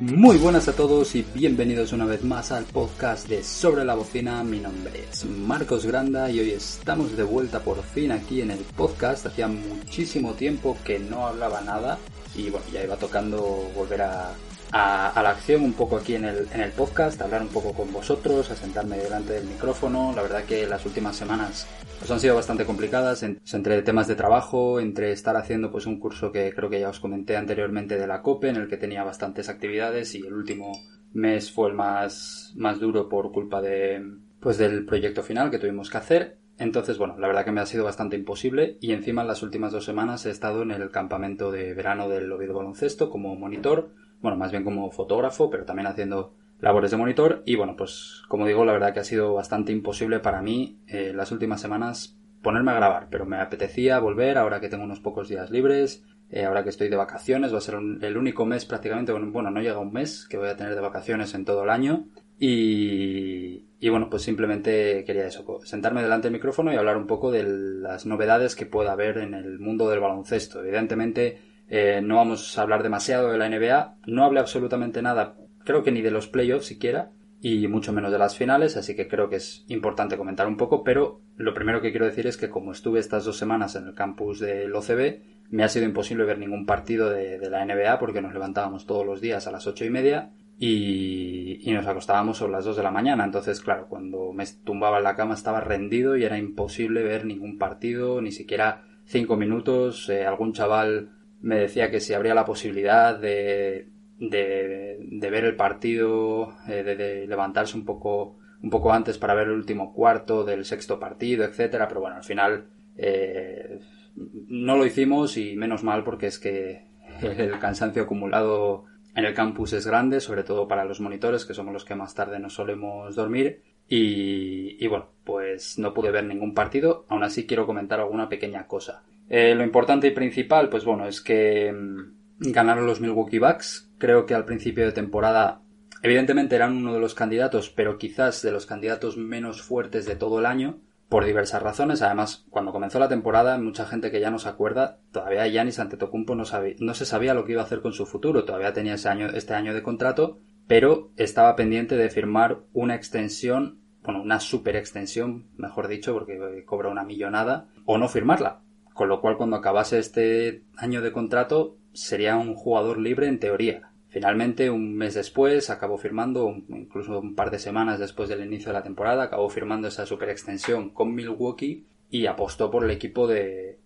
Muy buenas a todos y bienvenidos una vez más al podcast de Sobre la Bocina. Mi nombre es Marcos Granda y hoy estamos de vuelta por fin aquí en el podcast. Hacía muchísimo tiempo que no hablaba nada y bueno, ya iba tocando volver a, a, la acción un poco aquí en el, en el podcast, hablar un poco con vosotros, a sentarme delante del micrófono. La verdad que las últimas semanas pues han sido bastante complicadas entre temas de trabajo, entre estar haciendo pues un curso que creo que ya os comenté anteriormente de la COPE, en el que tenía bastantes actividades y el último mes fue el más, más duro por culpa de pues del proyecto final que tuvimos que hacer. Entonces, bueno, la verdad que me ha sido bastante imposible y encima en las últimas dos semanas he estado en el campamento de verano del Oviedo Baloncesto como monitor bueno, más bien como fotógrafo, pero también haciendo labores de monitor. Y bueno, pues como digo, la verdad que ha sido bastante imposible para mí eh, las últimas semanas ponerme a grabar, pero me apetecía volver ahora que tengo unos pocos días libres, eh, ahora que estoy de vacaciones, va a ser el único mes prácticamente, bueno, no llega un mes que voy a tener de vacaciones en todo el año. Y, y bueno, pues simplemente quería eso, sentarme delante del micrófono y hablar un poco de las novedades que pueda haber en el mundo del baloncesto. Evidentemente, eh, no vamos a hablar demasiado de la NBA. No hablé absolutamente nada, creo que ni de los playoffs siquiera, y mucho menos de las finales, así que creo que es importante comentar un poco, pero lo primero que quiero decir es que como estuve estas dos semanas en el campus del OCB, me ha sido imposible ver ningún partido de, la NBA porque nos levantábamos todos los días a las ocho y media y, nos acostábamos sobre las dos de la mañana. Entonces, claro, cuando me tumbaba en la cama estaba rendido y era imposible ver ningún partido, ni siquiera cinco minutos. Eh, algún chaval me decía que si habría la posibilidad de, de, ver el partido, eh, de, levantarse un poco, un poco antes para ver el último cuarto del sexto partido, etcétera, pero bueno, al final eh, no lo hicimos y menos mal porque es que el cansancio acumulado en el campus es grande, sobre todo para los monitores, que somos los que más tarde nos solemos dormir. Y, y bueno, pues no pude ver ningún partido, aún así quiero comentar alguna pequeña cosa. Eh, lo importante y principal, pues bueno, es que mm, ganaron los Milwaukee Bucks. Creo que al principio de temporada, evidentemente eran uno de los candidatos, pero quizás de los candidatos menos fuertes de todo el año, por diversas razones. Además, cuando comenzó la temporada, mucha gente que ya no se acuerda, todavía Giannis Antetokounmpo no, no se sabía lo que iba a hacer con su futuro. Todavía tenía ese año, este año de contrato, pero estaba pendiente de firmar una extensión, bueno, una super extensión, mejor dicho, porque cobra una millonada, o no firmarla con lo cual cuando acabase este año de contrato sería un jugador libre en teoría. Finalmente, un mes después, acabó firmando, incluso un par de semanas después del inicio de la temporada, acabó firmando esa super extensión con Milwaukee y apostó por el equipo de,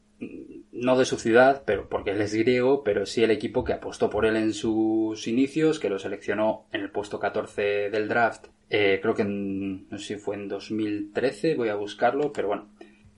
no de su ciudad, pero porque él es griego, pero sí el equipo que apostó por él en sus inicios, que lo seleccionó en el puesto 14 del draft. Eh, creo que no sé si fue en 2013, voy a buscarlo, pero bueno,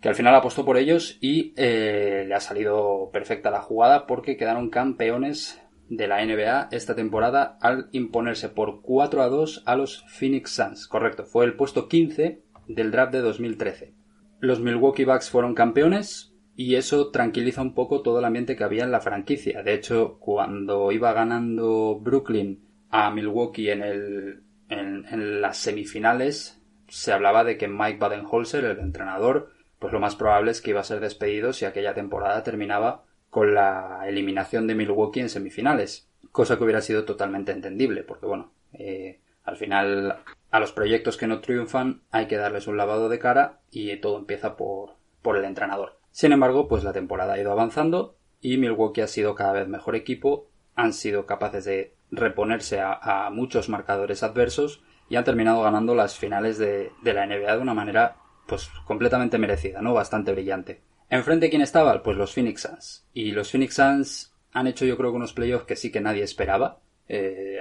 que al final apostó por ellos y eh, le ha salido perfecta la jugada porque quedaron campeones de la NBA esta temporada al imponerse por 4 a 2 a los Phoenix Suns. Correcto, fue el puesto 15 del draft de 2013. Los Milwaukee Bucks fueron campeones y eso tranquiliza un poco todo el ambiente que había en la franquicia. De hecho, cuando iba ganando Brooklyn a Milwaukee en, el, en, las semifinales, se hablaba de que Mike Badenholzer, el entrenador, pues lo más probable es que iba a ser despedido si aquella temporada terminaba con la eliminación de Milwaukee en semifinales, cosa que hubiera sido totalmente entendible, porque bueno, eh, al final a los proyectos que no triunfan hay que darles un lavado de cara y todo empieza por, por el entrenador. Sin embargo, pues la temporada ha ido avanzando y Milwaukee ha sido cada vez mejor equipo, han sido capaces de reponerse a, muchos marcadores adversos y han terminado ganando las finales de, de la NBA de una manera pues completamente merecida, ¿no? Bastante brillante. Enfrente, ¿quién estaba? Pues los Phoenix Suns. Y los Phoenix Suns han hecho yo creo que unos playoffs que sí que nadie esperaba. Eh,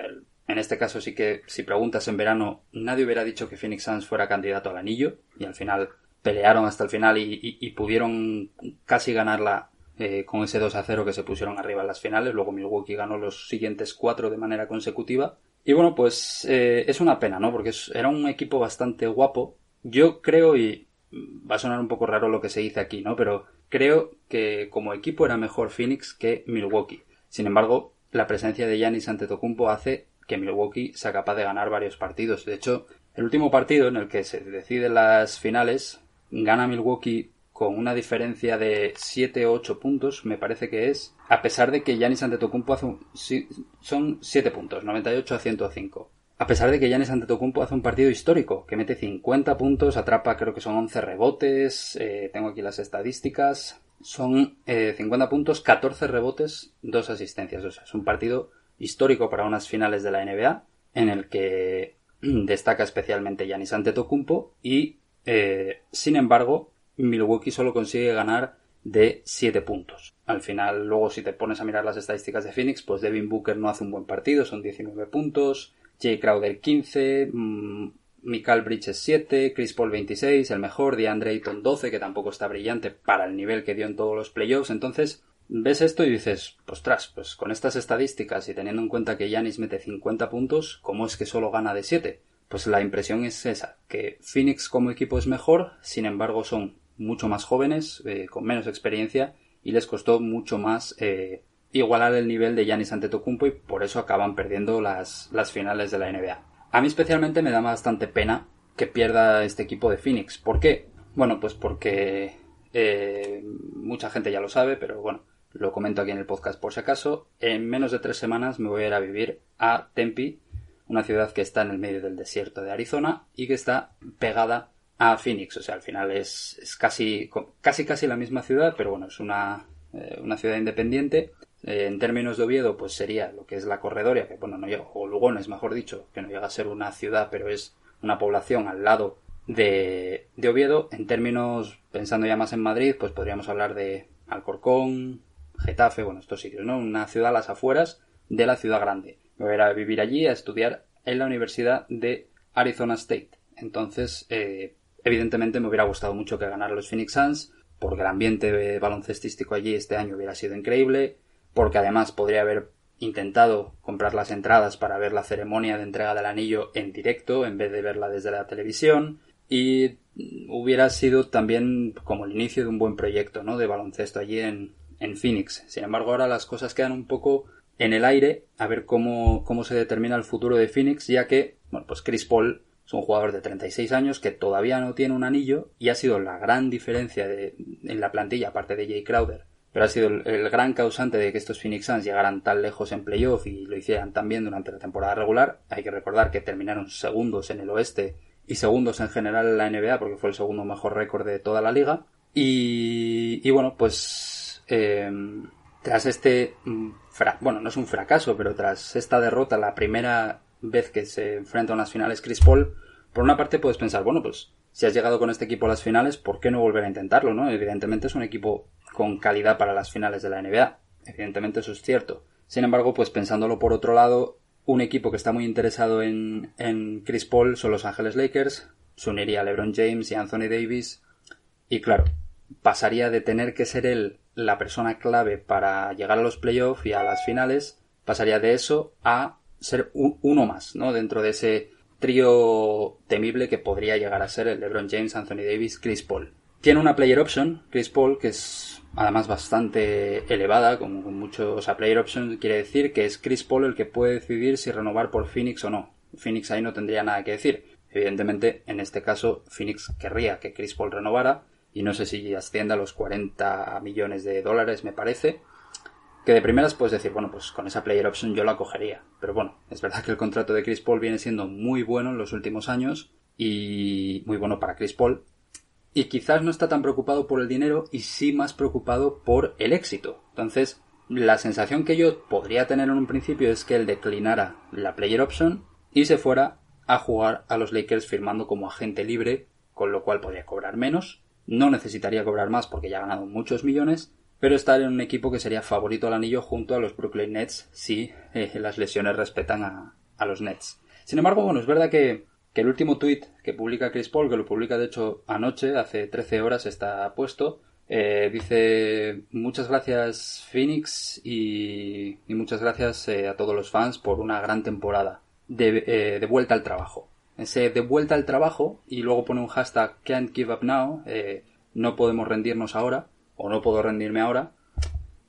en este caso sí que si preguntas en verano, nadie hubiera dicho que Phoenix Suns fuera candidato al anillo. Y al final pelearon hasta el final y, pudieron casi ganarla eh, con ese 2 a 0 que se pusieron arriba en las finales. Luego Milwaukee ganó los siguientes cuatro de manera consecutiva. Y bueno, pues eh, es una pena, ¿no? Porque era un equipo bastante guapo, yo creo, y va a sonar un poco raro lo que se dice aquí, ¿no? Pero creo que como equipo era mejor Phoenix que Milwaukee. Sin embargo, la presencia de Giannis Antetokounmpo hace que Milwaukee sea capaz de ganar varios partidos. De hecho, El último partido en el que se deciden las finales gana Milwaukee con una diferencia de 7 o 8 puntos, me parece que es, a pesar de que Giannis Antetokounmpo hace un, son 7 puntos, 98 a 105. A pesar de que Giannis Antetokounmpo hace un partido histórico, que mete 50 puntos, atrapa creo que son 11 rebotes, eh, tengo aquí las estadísticas, son 50 eh, puntos, 14 rebotes, 2 asistencias, o sea, es un partido histórico para unas finales de la NBA, en el que destaca especialmente Giannis Antetokounmpo y, eh, sin embargo, Milwaukee solo consigue ganar de 7 puntos. Al final, luego si te pones a mirar las estadísticas de Phoenix, pues Devin Booker no hace un buen partido, son 19 puntos, Jay Crowder 15, mmm, Michael Bridges 7, Chris Paul 26, el mejor, DeAndre Ayton 12, que tampoco está brillante para el nivel que dio en todos los playoffs. Entonces, ves esto y dices, ostras, pues con estas estadísticas y teniendo en cuenta que Yanis mete 50 puntos, ¿cómo es que solo gana de 7? Pues la impresión es esa, que Phoenix como equipo es mejor, sin embargo son mucho más jóvenes, eh, con menos experiencia, y les costó mucho más eh, igualar el nivel de Giannis Antetokounmpo y por eso acaban perdiendo las, las finales de la NBA. A mí especialmente me da bastante pena que pierda este equipo de Phoenix. ¿Por qué? Bueno, pues porque eh, mucha gente ya lo sabe, pero bueno, lo comento aquí en el podcast por si acaso. En menos de tres semanas me voy a ir a vivir a Tempe, una ciudad que está en el medio del desierto de Arizona y que está pegada a Phoenix. O sea, al final es, es casi, casi, casi la misma ciudad, pero bueno, es una, eh, una ciudad independiente. Eh, en términos de Oviedo, pues sería lo que es la corredoria, que bueno, no llega, o Lugones, mejor dicho, que no llega a ser una ciudad, pero es una población al lado de, de Oviedo. En términos, pensando ya más en Madrid, pues podríamos hablar de Alcorcón, Getafe, bueno, estos sitios, ¿no? Una ciudad a las afueras de la ciudad grande. Me voy a ir a vivir allí a estudiar en la Universidad de Arizona State. Entonces, eh, Evidentemente me hubiera gustado mucho que ganaran los Phoenix Suns, porque el ambiente baloncestístico allí este año hubiera sido increíble, porque además podría haber intentado comprar las entradas para ver la ceremonia de entrega del anillo en directo en vez de verla desde la televisión y hubiera sido también como el inicio de un buen proyecto ¿no? de baloncesto allí en, en Phoenix. Sin embargo, ahora las cosas quedan un poco en el aire a ver cómo, cómo se determina el futuro de Phoenix, ya que, bueno, pues Chris Paul es un jugador de 36 años que todavía no tiene un anillo y ha sido la gran diferencia en la plantilla, aparte de Jay Crowder, pero ha sido el, gran causante de que estos Phoenix Suns llegaran tan lejos en playoff y lo hicieran tan bien durante la temporada regular. Hay que recordar que terminaron segundos en el oeste y segundos en general en la NBA porque fue el segundo mejor récord de toda la liga. Y, y bueno, pues eh, tras este, mm, bueno, no es un fracaso, pero tras esta derrota, la primera vez que se enfrenta a unas finales Chris Paul, por una parte puedes pensar, bueno, pues si has llegado con este equipo a las finales, ¿por qué no volver a intentarlo, no? Evidentemente es un equipo con calidad para las finales de la NBA. Evidentemente eso es cierto. Sin embargo, pues pensándolo por otro lado, un equipo que está muy interesado en, en Chris Paul son Los Ángeles Lakers, se uniría a LeBron James y Anthony Davis, y claro, pasaría de tener que ser él la persona clave para llegar a los playoffs y a las finales, pasaría de eso a ser uno más, ¿no? Dentro de ese trío temible que podría llegar a ser el LeBron James, Anthony Davis, Chris Paul. Tiene una player option, Chris Paul, que es además bastante elevada, como con mucho, o sea, player option quiere decir que es Chris Paul el que puede decidir si renovar por Phoenix o no. Phoenix ahí no tendría nada que decir. Evidentemente, en este caso, Phoenix querría que Chris Paul renovara, y no sé si ascienda a los 40 millones de dólares, me parece, que de primeras puedes decir, bueno, pues con esa player option yo la cogería. Pero bueno, es verdad que el contrato de Chris Paul viene siendo muy bueno en los últimos años y muy bueno para Chris Paul. Y quizás no está tan preocupado por el dinero y sí más preocupado por el éxito. Entonces, la sensación que yo podría tener en un principio es que él declinara la player option y se fuera a jugar a los Lakers firmando como agente libre, con lo cual podría cobrar menos. No necesitaría cobrar más porque ya ha ganado muchos millones pero estar en un equipo que sería favorito al anillo junto a los Brooklyn Nets si eh, las lesiones respetan a, los Nets. Sin embargo, bueno, es verdad que, el último tweet que publica Chris Paul, que lo publica de hecho anoche, hace 13 horas está puesto, eh, dice muchas gracias Phoenix y, muchas gracias eh, a todos los fans por una gran temporada de, de, vuelta al trabajo. Ese de vuelta al trabajo y luego pone un hashtag can't give up now, no podemos rendirnos ahora o no puedo rendirme ahora,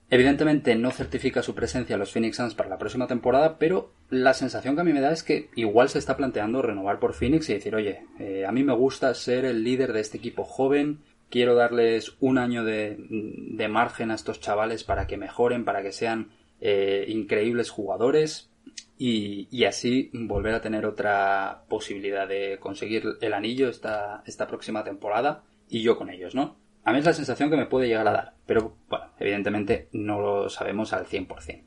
Evidentemente no certifica su presencia en los Phoenix Suns para la próxima temporada, pero la sensación que a mí me da es que igual se está planteando renovar por Phoenix y decir, oye, eh, a mí me gusta ser el líder de este equipo joven, quiero darles un año de, de margen a estos chavales para que mejoren, para que sean eh, increíbles jugadores y, y, así volver a tener otra posibilidad de conseguir el anillo esta, esta próxima temporada y yo con ellos, ¿no? A mí es la sensación que me puede llegar a dar, pero bueno, evidentemente no lo sabemos al 100%.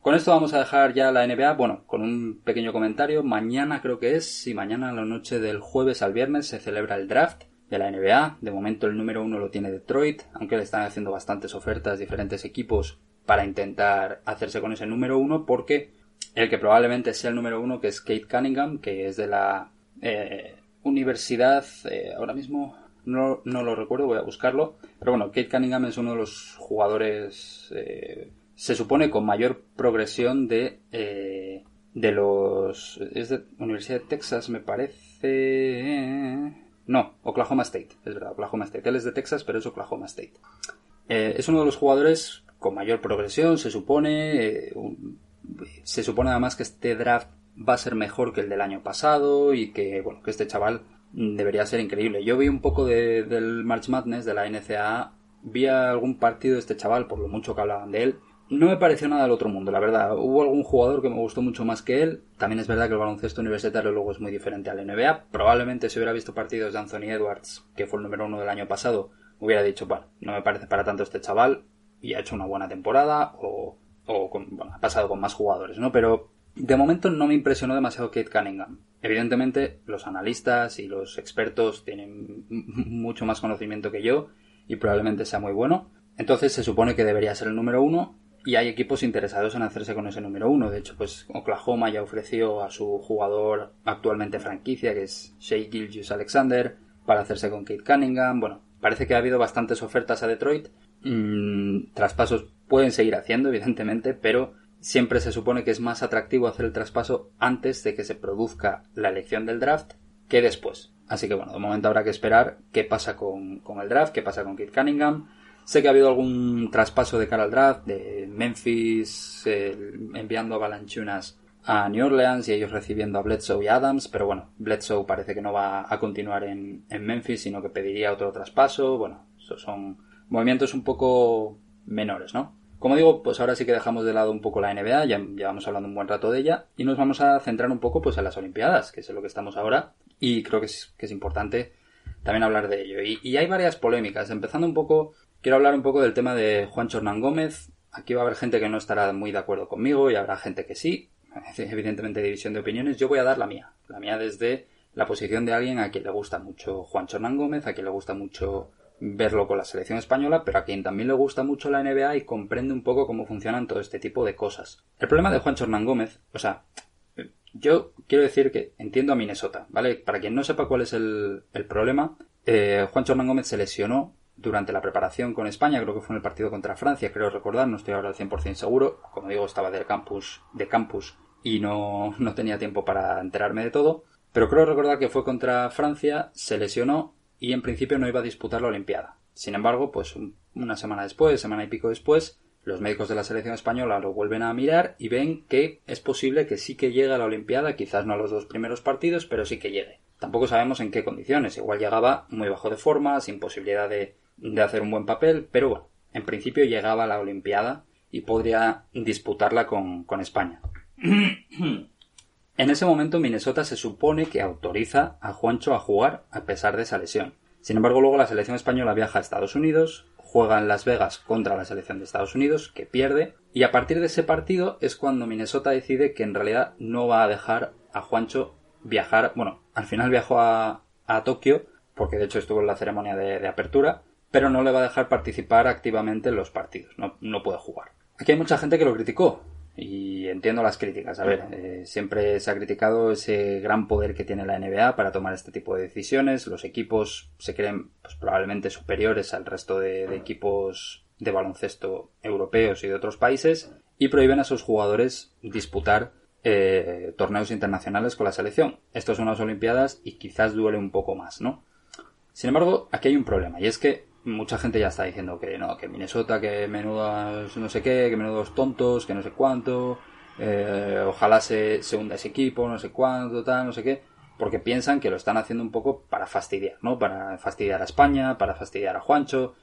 Con esto vamos a dejar ya la NBA, bueno, con un pequeño comentario. Mañana creo que es, y mañana a la noche del jueves al viernes se celebra el draft de la NBA. De momento el número uno lo tiene Detroit, aunque le están haciendo bastantes ofertas diferentes equipos para intentar hacerse con ese número uno, porque el que probablemente sea el número uno, que es Kate Cunningham, que es de la eh, universidad, eh, ahora mismo no, no, lo recuerdo, voy a buscarlo. Pero bueno, Kate Cunningham es uno de los jugadores, eh, se supone, con mayor progresión de, eh, de los... Es de Universidad de Texas, me parece... No, Oklahoma State, es verdad, Oklahoma State. Él es de Texas, pero es Oklahoma State. Eh, es uno de los jugadores con mayor progresión, se supone. se supone además que este draft va a ser mejor que el del año pasado y que, bueno, que este chaval debería ser increíble. Yo vi un poco de, del March Madness de la NCAA, vi algún partido de este chaval, por lo mucho que hablaban de él. No me pareció nada del otro mundo, la verdad. Hubo algún jugador que me gustó mucho más que él. También es verdad que el baloncesto universitario luego es muy diferente al NBA. Probablemente si hubiera visto partidos de Anthony Edwards, que fue el número uno del año pasado, hubiera dicho, bueno, no me parece para tanto este chaval y ha hecho una buena temporada o, o bueno, ha pasado con más jugadores, ¿no? Pero de momento no me impresionó demasiado Kate Cunningham. Evidentemente, los analistas y los expertos tienen mucho más conocimiento que yo y probablemente sea muy bueno. Entonces se supone que debería ser el número uno y hay equipos interesados en hacerse con ese número uno. De hecho, pues Oklahoma ya ofreció a su jugador actualmente franquicia, que es Shea Gilgius Alexander, para hacerse con Kate Cunningham. Bueno, parece que ha habido bastantes ofertas a Detroit. Mm, traspasos pueden seguir haciendo, evidentemente, pero siempre se supone que es más atractivo hacer el traspaso antes de que se produzca la elección del draft que después. Así que bueno, de momento habrá que esperar qué pasa con, el draft, qué pasa con Kit Cunningham. Sé que ha habido algún traspaso de cara al draft de Memphis enviando a Balanchunas a New Orleans y ellos recibiendo a Bledsoe y Adams, pero bueno, Bledsoe parece que no va a continuar en, en Memphis, sino que pediría otro traspaso. Bueno, son movimientos un poco menores, ¿no? Como digo, pues ahora sí que dejamos de lado un poco la NBA, ya llevamos hablando un buen rato de ella, y nos vamos a centrar un poco pues en las Olimpiadas, que es en lo que estamos ahora, y creo que es, que es importante también hablar de ello. Y, hay varias polémicas, empezando un poco, quiero hablar un poco del tema de Juan Chornán Gómez, aquí va a haber gente que no estará muy de acuerdo conmigo y habrá gente que sí, evidentemente división de opiniones, yo voy a dar la mía, la mía desde la posición de alguien a quien le gusta mucho Juan Chornán Gómez, a quien le gusta mucho verlo con la selección española, pero a quien también le gusta mucho la NBA y comprende un poco cómo funcionan todo este tipo de cosas. El problema de Juan Hernán Gómez, o sea, yo quiero decir que entiendo a Minnesota, ¿vale? Para quien no sepa cuál es el, problema, eh, Juan Hernán Gómez se lesionó durante la preparación con España, creo que fue en el partido contra Francia, creo recordar, no estoy ahora al 100% seguro, como digo, estaba del campus, de campus y no, no tenía tiempo para enterarme de todo, pero creo recordar que fue contra Francia, se lesionó y en principio no iba a disputar la Olimpiada. Sin embargo, pues una semana después, semana y pico después, los médicos de la selección española lo vuelven a mirar y ven que es posible que sí que llegue a la Olimpiada, quizás no a los dos primeros partidos, pero sí que llegue. Tampoco sabemos en qué condiciones, igual llegaba muy bajo de forma, sin posibilidad de, de hacer un buen papel, pero bueno, en principio llegaba a la Olimpiada y podría disputarla con, con España. En ese momento Minnesota se supone que autoriza a Juancho a jugar a pesar de esa lesión. Sin embargo, luego la selección española viaja a Estados Unidos, juega en Las Vegas contra la selección de Estados Unidos, que pierde, y a partir de ese partido es cuando Minnesota decide que en realidad no va a dejar a Juancho viajar, bueno, al final viajó a, Tokio, porque de hecho estuvo en la ceremonia de, apertura, pero no le va a dejar participar activamente en los partidos, no, no puede jugar. Aquí hay mucha gente que lo criticó, y entiendo las críticas. A ver, eh, siempre se ha criticado ese gran poder que tiene la NBA para tomar este tipo de decisiones. Los equipos se creen pues, probablemente superiores al resto de, equipos de baloncesto europeos y de otros países y prohíben a sus jugadores disputar eh, torneos internacionales con la selección. Esto son unas Olimpiadas y quizás duele un poco más, ¿no? Sin embargo, aquí hay un problema y es que mucha gente ya está diciendo que no, que Minnesota, que menudos no sé qué, que menudos tontos, que no sé cuánto, eh, ojalá se, se hunda ese equipo, no sé cuánto, tal, no sé qué, porque piensan que lo están haciendo un poco para fastidiar, ¿no? Para fastidiar a España, para fastidiar a Juancho.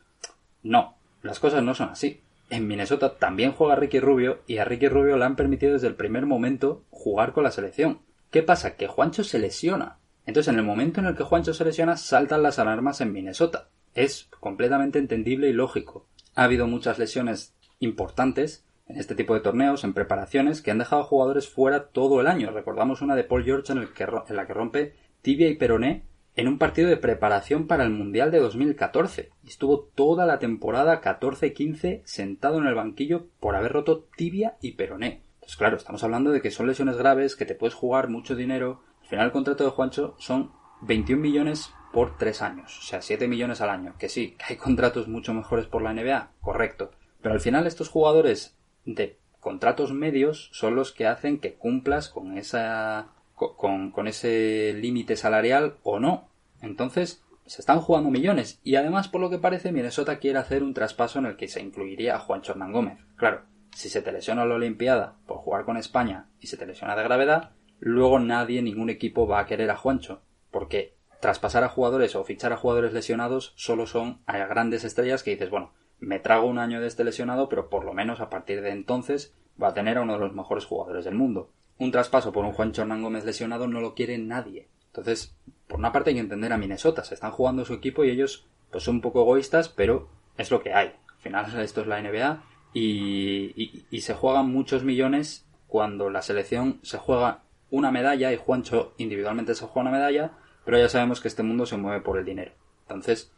No, las cosas no son así. En Minnesota también juega Ricky Rubio y a Ricky Rubio le han permitido desde el primer momento jugar con la selección. ¿Qué pasa? Que Juancho se lesiona. Entonces, en el momento en el que Juancho se lesiona, saltan las alarmas en Minnesota. Es completamente entendible y lógico. Ha habido muchas lesiones importantes en este tipo de torneos, en preparaciones, que han dejado jugadores fuera todo el año. Recordamos una de Paul George en, el que, en la que rompe tibia y peroné en un partido de preparación para el Mundial de 2014. Y estuvo toda la temporada 14-15 sentado en el banquillo por haber roto tibia y peroné. Pues claro, estamos hablando de que son lesiones graves, que te puedes jugar mucho dinero. Al final el contrato de Juancho son 21 millones por 3 años, o sea, 7 millones al año. Que sí, que hay contratos mucho mejores por la NBA, correcto. Pero al final estos jugadores de contratos medios son los que hacen que cumplas con esa con, con ese límite salarial o no. Entonces, se están jugando millones y además, por lo que parece, Minnesota quiere hacer un traspaso en el que se incluiría a Juan Hernán Gómez. Claro, si se te lesiona la Olimpiada por jugar con España y se te lesiona de gravedad, luego nadie, ningún equipo va a querer a Juancho, porque traspasar a jugadores o fichar a jugadores lesionados solo son a grandes estrellas que dices, bueno, me trago un año de este lesionado, pero por lo menos a partir de entonces va a tener a uno de los mejores jugadores del mundo. Un traspaso por un Juan Hernán Gómez lesionado no lo quiere nadie. Entonces, por una parte hay que entender a Minnesota, se están jugando su equipo y ellos pues son un poco egoístas, pero es lo que hay. Al final esto es la NBA y, se juegan muchos millones cuando la selección se juega una medalla y Juancho individualmente se juega una medalla, pero ya sabemos que este mundo se mueve por el dinero. Entonces,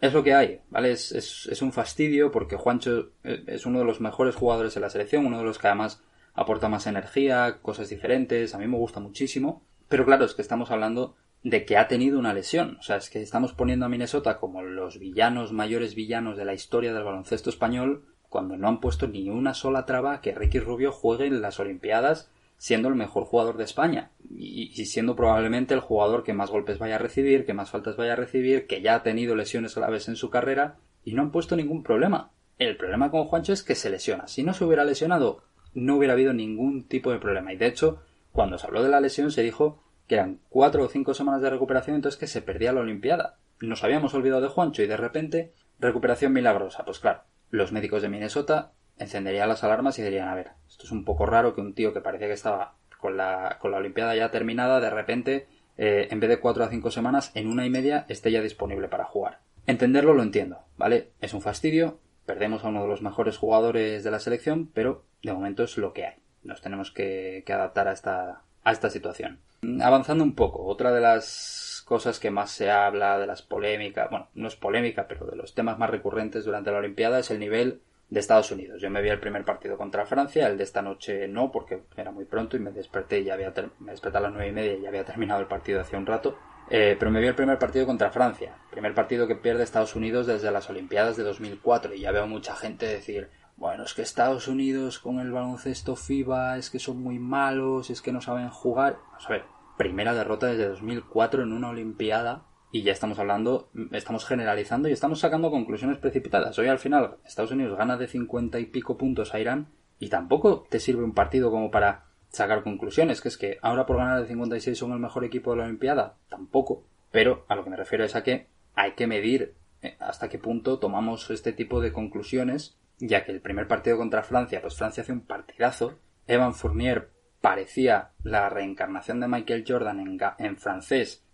es lo que hay, ¿vale? Es, es, un fastidio porque Juancho eh, es uno de los mejores jugadores de la selección, uno de los que además aporta más energía, cosas diferentes, a mí me gusta muchísimo, pero claro, es que estamos hablando de que ha tenido una lesión, o sea, es que estamos poniendo a Minnesota como los villanos, mayores villanos de la historia del baloncesto español, cuando no han puesto ni una sola traba que Ricky Rubio juegue en las Olimpiadas siendo el mejor jugador de España y, siendo probablemente el jugador que más golpes vaya a recibir, que más faltas vaya a recibir, que ya ha tenido lesiones graves en su carrera y no han puesto ningún problema. El problema con Juancho es que se lesiona. Si no se hubiera lesionado, no hubiera habido ningún tipo de problema. Y de hecho, cuando se habló de la lesión se dijo que eran cuatro o cinco semanas de recuperación, entonces que se perdía la Olimpiada. Nos habíamos olvidado de Juancho y de repente recuperación milagrosa. Pues claro, los médicos de Minnesota encenderían las alarmas y dirían, a ver, esto es un poco raro que un tío que parecía que estaba con la, con la Olimpiada ya terminada, de repente, eh, en vez de cuatro a cinco semanas, en una y media esté ya disponible para jugar. Entenderlo lo entiendo, ¿vale? Es un fastidio, perdemos a uno de los mejores jugadores de la selección, pero de momento es lo que hay. Nos tenemos que, que adaptar a esta, a esta situación. Avanzando un poco, otra de las cosas que más se habla, de las polémicas, bueno, no es polémica, pero de los temas más recurrentes durante la Olimpiada es el nivel de Estados Unidos. Yo me vi el primer partido contra Francia, el de esta noche no, porque era muy pronto y me desperté y ya había me desperté a las nueve y media y ya había terminado el partido hace un rato. Eh, pero me vi el primer partido contra Francia, primer partido que pierde Estados Unidos desde las Olimpiadas de 2004 y ya veo mucha gente decir, bueno, es que Estados Unidos con el baloncesto FIBA es que son muy malos, es que no saben jugar. Vamos a ver, primera derrota desde 2004 en una Olimpiada y ya estamos hablando, estamos generalizando y estamos sacando conclusiones precipitadas. Hoy al final Estados Unidos gana de 50 y pico puntos a Irán y tampoco te sirve un partido como para sacar conclusiones, que es que ahora por ganar de 56 son el mejor equipo de la Olimpiada, tampoco. Pero a lo que me refiero es a que hay que medir eh, hasta qué punto tomamos este tipo de conclusiones, ya que el primer partido contra Francia, pues Francia hace un partidazo, Evan Fournier parecía la reencarnación de Michael Jordan en, en francés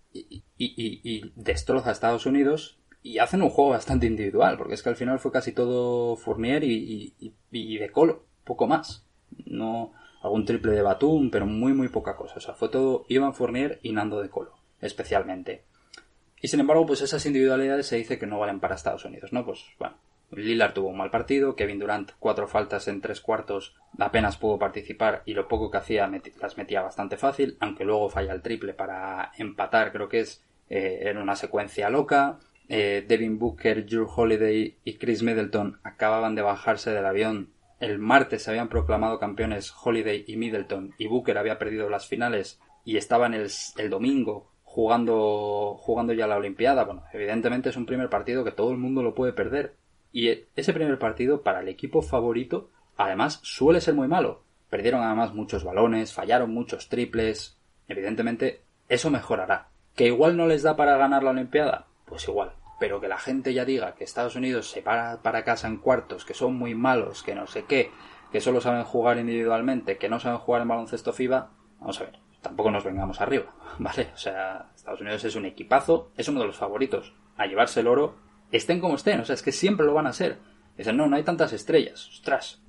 y, destroza a Estados Unidos y hacen un juego bastante individual, porque es que al final fue casi todo Fournier y, de Colo, poco más. No algún triple de Batum, pero muy muy poca cosa. O sea, fue todo Ivan Fournier y Nando de Colo, especialmente. Y sin embargo, pues esas individualidades se dice que no valen para Estados Unidos, ¿no? Pues bueno, Lillard tuvo un mal partido, Kevin Durant cuatro faltas en tres cuartos, apenas pudo participar y lo poco que hacía las metía bastante fácil, aunque luego falla el triple para empatar, creo que es eh, en una secuencia loca. Eh, Devin Booker, Drew Holiday y Chris Middleton acababan de bajarse del avión. El martes se habían proclamado campeones Holiday y Middleton y Booker había perdido las finales y estaban el, el domingo jugando, jugando ya la Olimpiada. Bueno, evidentemente es un primer partido que todo el mundo lo puede perder. Y ese primer partido para el equipo favorito, además, suele ser muy malo. Perdieron además muchos balones, fallaron muchos triples. Evidentemente, eso mejorará. ¿Que igual no les da para ganar la Olimpiada? Pues igual. Pero que la gente ya diga que Estados Unidos se para para casa en cuartos, que son muy malos, que no sé qué, que solo saben jugar individualmente, que no saben jugar en baloncesto FIBA, vamos a ver, tampoco nos vengamos arriba, ¿vale? O sea, Estados Unidos es un equipazo, es uno de los favoritos a llevarse el oro, estén como estén, o sea, es que siempre lo van a ser. Dicen, no, no hay tantas estrellas, ostras.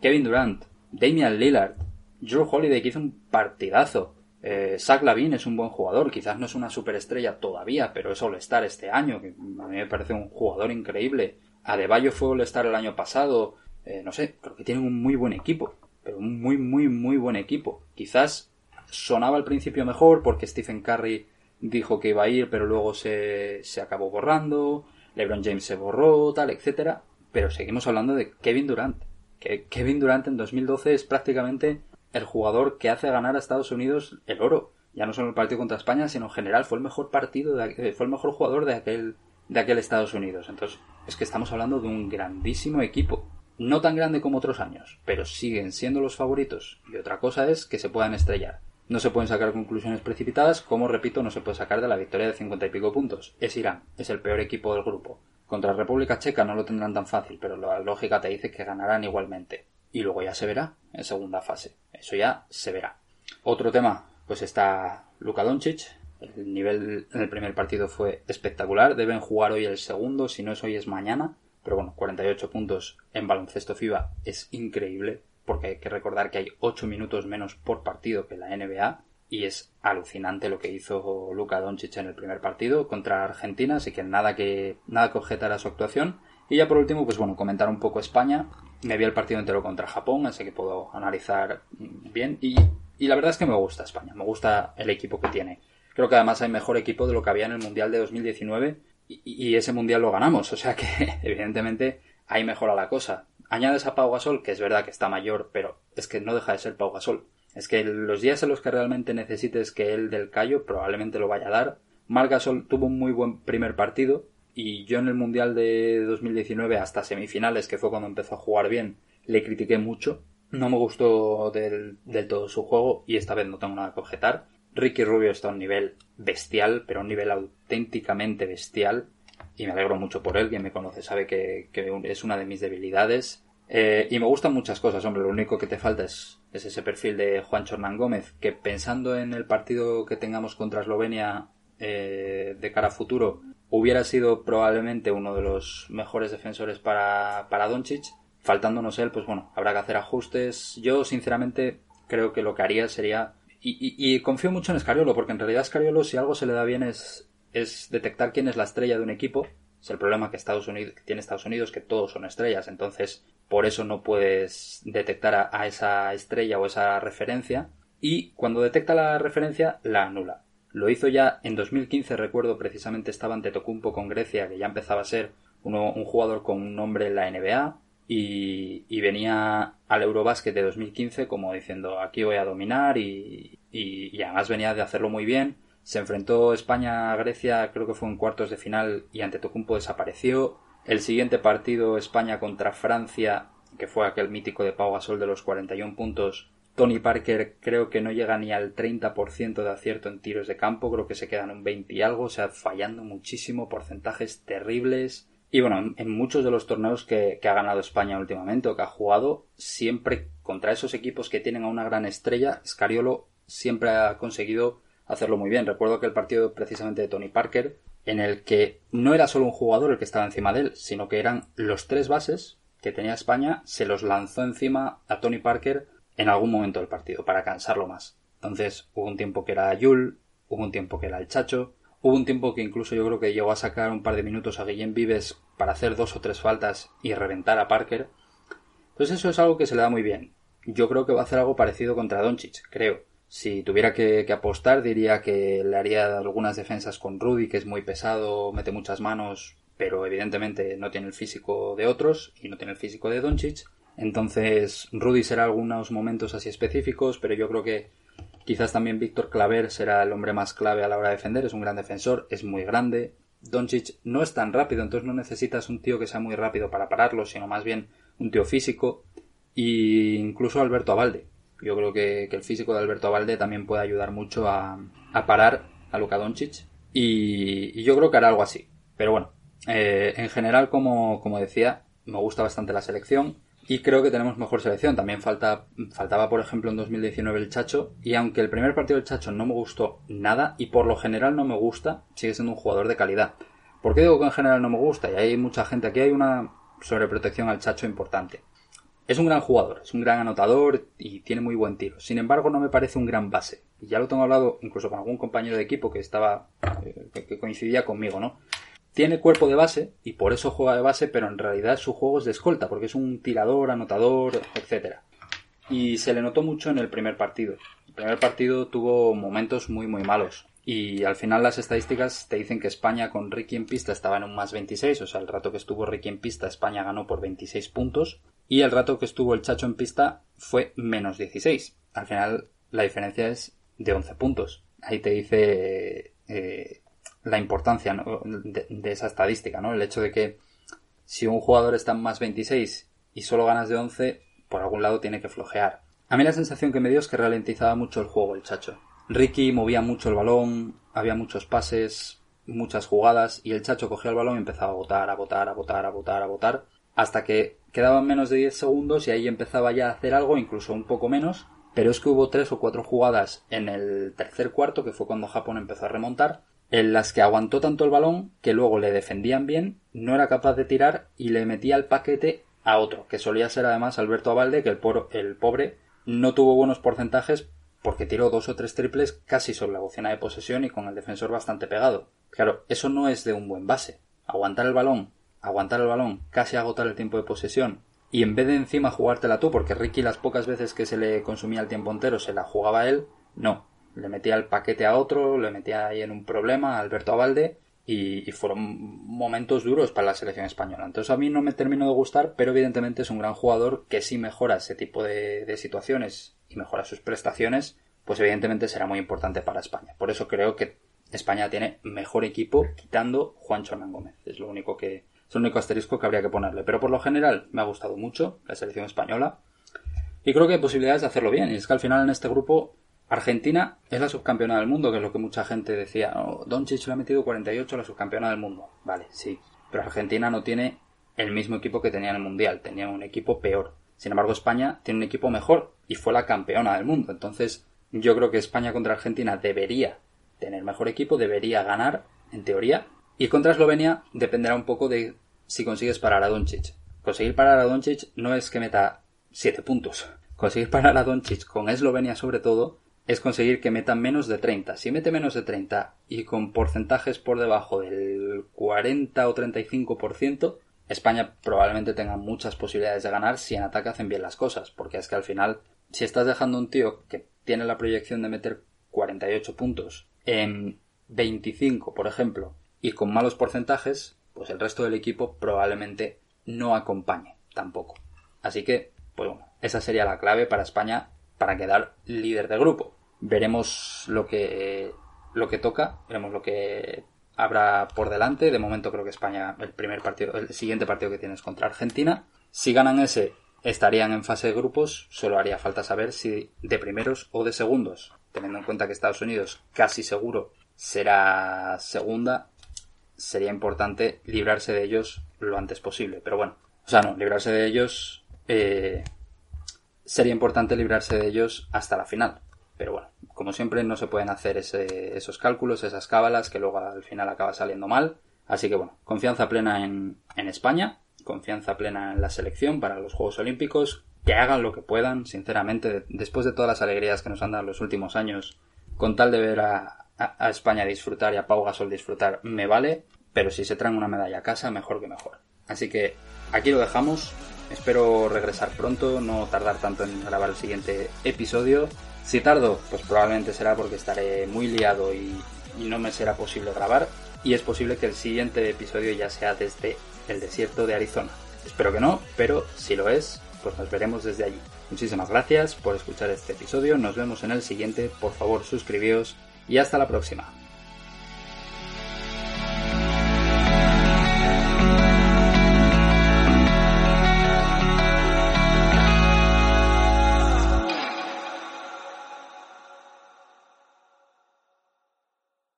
Kevin Durant, Damian Lillard, Drew Holiday que hizo un partidazo, eh, Zach Lavin es un buen jugador, quizás no es una superestrella todavía, pero es All-Star este año, que a mí me parece un jugador increíble. Adebayo fue All-Star el año pasado, eh, no sé, creo que tienen un muy buen equipo, pero un muy, muy, muy buen equipo. Quizás sonaba al principio mejor porque Stephen Curry dijo que iba a ir, pero luego se, se acabó borrando, LeBron James se borró, tal, etcétera, pero seguimos hablando de Kevin Durant. Que Kevin Durant en 2012 es prácticamente el jugador que hace ganar a Estados Unidos el oro. Ya no solo el partido contra España, sino en general fue el mejor partido, de, fue el mejor jugador de aquel, de aquel Estados Unidos. Entonces, es que estamos hablando de un grandísimo equipo. No tan grande como otros años, pero siguen siendo los favoritos. Y otra cosa es que se puedan estrellar. No se pueden sacar conclusiones precipitadas, como repito, no se puede sacar de la victoria de cincuenta y pico puntos. Es Irán, es el peor equipo del grupo. Contra República Checa no lo tendrán tan fácil, pero la lógica te dice que ganarán igualmente y luego ya se verá en segunda fase. Eso ya se verá. Otro tema, pues está Luka Doncic. El nivel en el primer partido fue espectacular. Deben jugar hoy el segundo, si no es hoy es mañana. Pero bueno, 48 puntos en baloncesto FIBA es increíble porque hay que recordar que hay 8 minutos menos por partido que la NBA y es alucinante lo que hizo Luka Doncic en el primer partido contra Argentina, así que nada que nada que objetar a su actuación. Y ya por último, pues bueno, comentar un poco España, me vi el partido entero contra Japón, así que puedo analizar bien. Y, la verdad es que me gusta España, me gusta el equipo que tiene. Creo que además hay mejor equipo de lo que había en el Mundial de 2019 y, ese Mundial lo ganamos, o sea que evidentemente ahí mejora la cosa. Añades a Pau Gasol, que es verdad que está mayor, pero es que no deja de ser Pau Gasol. Es que los días en los que realmente necesites que él del callo probablemente lo vaya a dar. Marc Gasol tuvo un muy buen primer partido, y yo en el Mundial de 2019 hasta semifinales, que fue cuando empezó a jugar bien, le critiqué mucho. No me gustó del, todo su juego y esta vez no tengo nada que objetar. Ricky Rubio está a un nivel bestial, pero a un nivel auténticamente bestial. Y me alegro mucho por él. Quien me conoce sabe que, es una de mis debilidades. Eh, y me gustan muchas cosas, hombre. Lo único que te falta es, es ese perfil de Juan Chornán Gómez, que pensando en el partido que tengamos contra Eslovenia eh, de cara a futuro, hubiera sido probablemente uno de los mejores defensores para, para Doncic. Faltándonos él, pues bueno, habrá que hacer ajustes. Yo, sinceramente, creo que lo que haría sería. Y, confío mucho en Escariolo, porque en realidad Escariolo, si algo se le da bien, es, es detectar quién es la estrella de un equipo. Es el problema que Estados Unidos, tiene Estados Unidos, que todos son estrellas. Entonces, por eso no puedes detectar a esa estrella o esa referencia. Y cuando detecta la referencia, la anula. Lo hizo ya en 2015, recuerdo precisamente estaba ante Tocumpo con Grecia, que ya empezaba a ser uno, un jugador con un nombre en la NBA, y, y, venía al Eurobásquet de 2015 como diciendo aquí voy a dominar y, y, y, además venía de hacerlo muy bien. Se enfrentó España a Grecia, creo que fue en cuartos de final y ante Tocumpo desapareció. El siguiente partido España contra Francia, que fue aquel mítico de Pau Gasol de los 41 puntos, Tony Parker creo que no llega ni al 30% de acierto en tiros de campo, creo que se quedan un 20 y algo, o sea, fallando muchísimo, porcentajes terribles. Y bueno, en muchos de los torneos que, ha ganado España últimamente o que ha jugado, siempre contra esos equipos que tienen a una gran estrella, Scariolo siempre ha conseguido hacerlo muy bien. Recuerdo que el partido precisamente de Tony Parker, en el que no era solo un jugador el que estaba encima de él, sino que eran los tres bases que tenía España, se los lanzó encima a Tony Parker en algún momento del partido para cansarlo más. Entonces hubo un tiempo que era Yul, hubo un tiempo que era el Chacho, hubo un tiempo que incluso yo creo que llegó a sacar un par de minutos a Guillén Vives para hacer dos o tres faltas y reventar a Parker. Pues eso es algo que se le da muy bien. Yo creo que va a hacer algo parecido contra Doncic, creo. Si tuviera que, apostar, diría que le haría algunas defensas con Rudy, que es muy pesado, mete muchas manos, pero evidentemente no tiene el físico de otros y no tiene el físico de Doncic. Entonces, Rudy será algunos momentos así específicos, pero yo creo que Quizás también Víctor Claver será el hombre más clave a la hora de defender, es un gran defensor, es muy grande. Doncic no es tan rápido, entonces no necesitas un tío que sea muy rápido para pararlo, sino más bien un tío físico. Y incluso Alberto Abalde. Yo creo que, el físico de Alberto Abalde también puede ayudar mucho a, parar a Luka Doncic. Y, yo creo que hará algo así. Pero bueno, eh, en general, como, como decía, me gusta bastante la selección y creo que tenemos mejor selección. También falta, faltaba, por ejemplo, en 2019 el Chacho. Y aunque el primer partido del Chacho no me gustó nada, y por lo general no me gusta, sigue siendo un jugador de calidad. ¿Por qué digo que en general no me gusta? Y hay mucha gente, aquí hay una sobreprotección al Chacho importante. Es un gran jugador, es un gran anotador y tiene muy buen tiro. Sin embargo, no me parece un gran base. Y ya lo tengo hablado incluso con algún compañero de equipo que estaba, eh, que coincidía conmigo, ¿no? Tiene cuerpo de base y por eso juega de base, pero en realidad su juego es de escolta, porque es un tirador, anotador, etc. Y se le notó mucho en el primer partido. El primer partido tuvo momentos muy muy malos. Y al final las estadísticas te dicen que España con Ricky en pista estaba en un más 26, o sea, el rato que estuvo Ricky en pista España ganó por 26 puntos y el rato que estuvo el Chacho en pista fue menos 16. Al final la diferencia es de 11 puntos. Ahí te dice eh, la importancia de, esa estadística, ¿no? El hecho de que si un jugador está en más 26 y solo ganas de 11, por algún lado tiene que flojear. A mí la sensación que me dio es que ralentizaba mucho el juego el Chacho. Ricky movía mucho el balón, había muchos pases, muchas jugadas y el Chacho cogía el balón y empezaba a botar, a botar, a botar, a botar, a botar, hasta que quedaban menos de 10 segundos y ahí empezaba ya a hacer algo, incluso un poco menos, pero es que hubo tres o cuatro jugadas en el tercer cuarto, que fue cuando Japón empezó a remontar, en las que aguantó tanto el balón que luego le defendían bien, no era capaz de tirar y le metía el paquete a otro, que solía ser además Alberto Abalde, que el, pobre no tuvo buenos porcentajes porque tiró dos o tres triples casi sobre la bocina de posesión y con el defensor bastante pegado. Claro, eso no es de un buen base. Aguantar el balón, aguantar el balón, casi agotar el tiempo de posesión, y en vez de encima jugártela tú, porque Ricky las pocas veces que se le consumía el tiempo entero se la jugaba él, no le metía el paquete a otro, le metía ahí en un problema a Alberto Abalde y, fueron momentos duros para la selección española. Entonces a mí no me terminó de gustar, pero evidentemente es un gran jugador que si mejora ese tipo de, situaciones y mejora sus prestaciones, pues evidentemente será muy importante para España. Por eso creo que España tiene mejor equipo quitando Juancho Hernán Gómez. Es lo único que es el único asterisco que habría que ponerle. Pero por lo general me ha gustado mucho la selección española. Y creo que hay posibilidades de hacerlo bien. Y es que al final en este grupo Argentina es la subcampeona del mundo, que es lo que mucha gente decía. Oh, Doncic le ha metido 48 a la subcampeona del mundo. Vale, sí. Pero Argentina no tiene el mismo equipo que tenía en el Mundial. Tenía un equipo peor. Sin embargo, España tiene un equipo mejor y fue la campeona del mundo. Entonces, yo creo que España contra Argentina debería tener mejor equipo, debería ganar, en teoría. Y contra Eslovenia dependerá un poco de si consigues parar a Doncic. Conseguir parar a Doncic no es que meta 7 puntos. Conseguir parar a Doncic con Eslovenia sobre todo es conseguir que metan menos de 30. Si mete menos de 30 y con porcentajes por debajo del 40 o 35%, España probablemente tenga muchas posibilidades de ganar si en ataque hacen bien las cosas, porque es que al final, si estás dejando un tío que tiene la proyección de meter 48 puntos en 25, por ejemplo, y con malos porcentajes, pues el resto del equipo probablemente no acompañe tampoco. Así que, pues bueno, esa sería la clave para España para quedar líder de grupo. Veremos lo que, lo que toca, veremos lo que habrá por delante. De momento creo que España, el primer partido, el siguiente partido que tienes contra Argentina. Si ganan ese, estarían en fase de grupos. Solo haría falta saber si de primeros o de segundos. Teniendo en cuenta que Estados Unidos casi seguro será segunda, sería importante librarse de ellos lo antes posible. Pero bueno, o sea, no, librarse de ellos eh, sería importante librarse de ellos hasta la final. Pero bueno, como siempre no se pueden hacer esos cálculos, esas cábalas que luego al final acaba saliendo mal. Así que bueno, confianza plena en, España, confianza plena en la selección para los Juegos Olímpicos, que hagan lo que puedan, sinceramente, después de todas las alegrías que nos han dado los últimos años, con tal de ver a, a, España disfrutar y a Pau Gasol disfrutar, me vale, pero si se traen una medalla a casa, mejor que mejor. Así que aquí lo dejamos, Espero regresar pronto, no tardar tanto en grabar el siguiente episodio. Si tardo, pues probablemente será porque estaré muy liado y, no me será posible grabar. Y es posible que el siguiente episodio ya sea desde el desierto de Arizona. Espero que no, pero si lo es, pues nos veremos desde allí. Muchísimas gracias por escuchar este episodio, nos vemos en el siguiente, por favor suscribíos y hasta la próxima.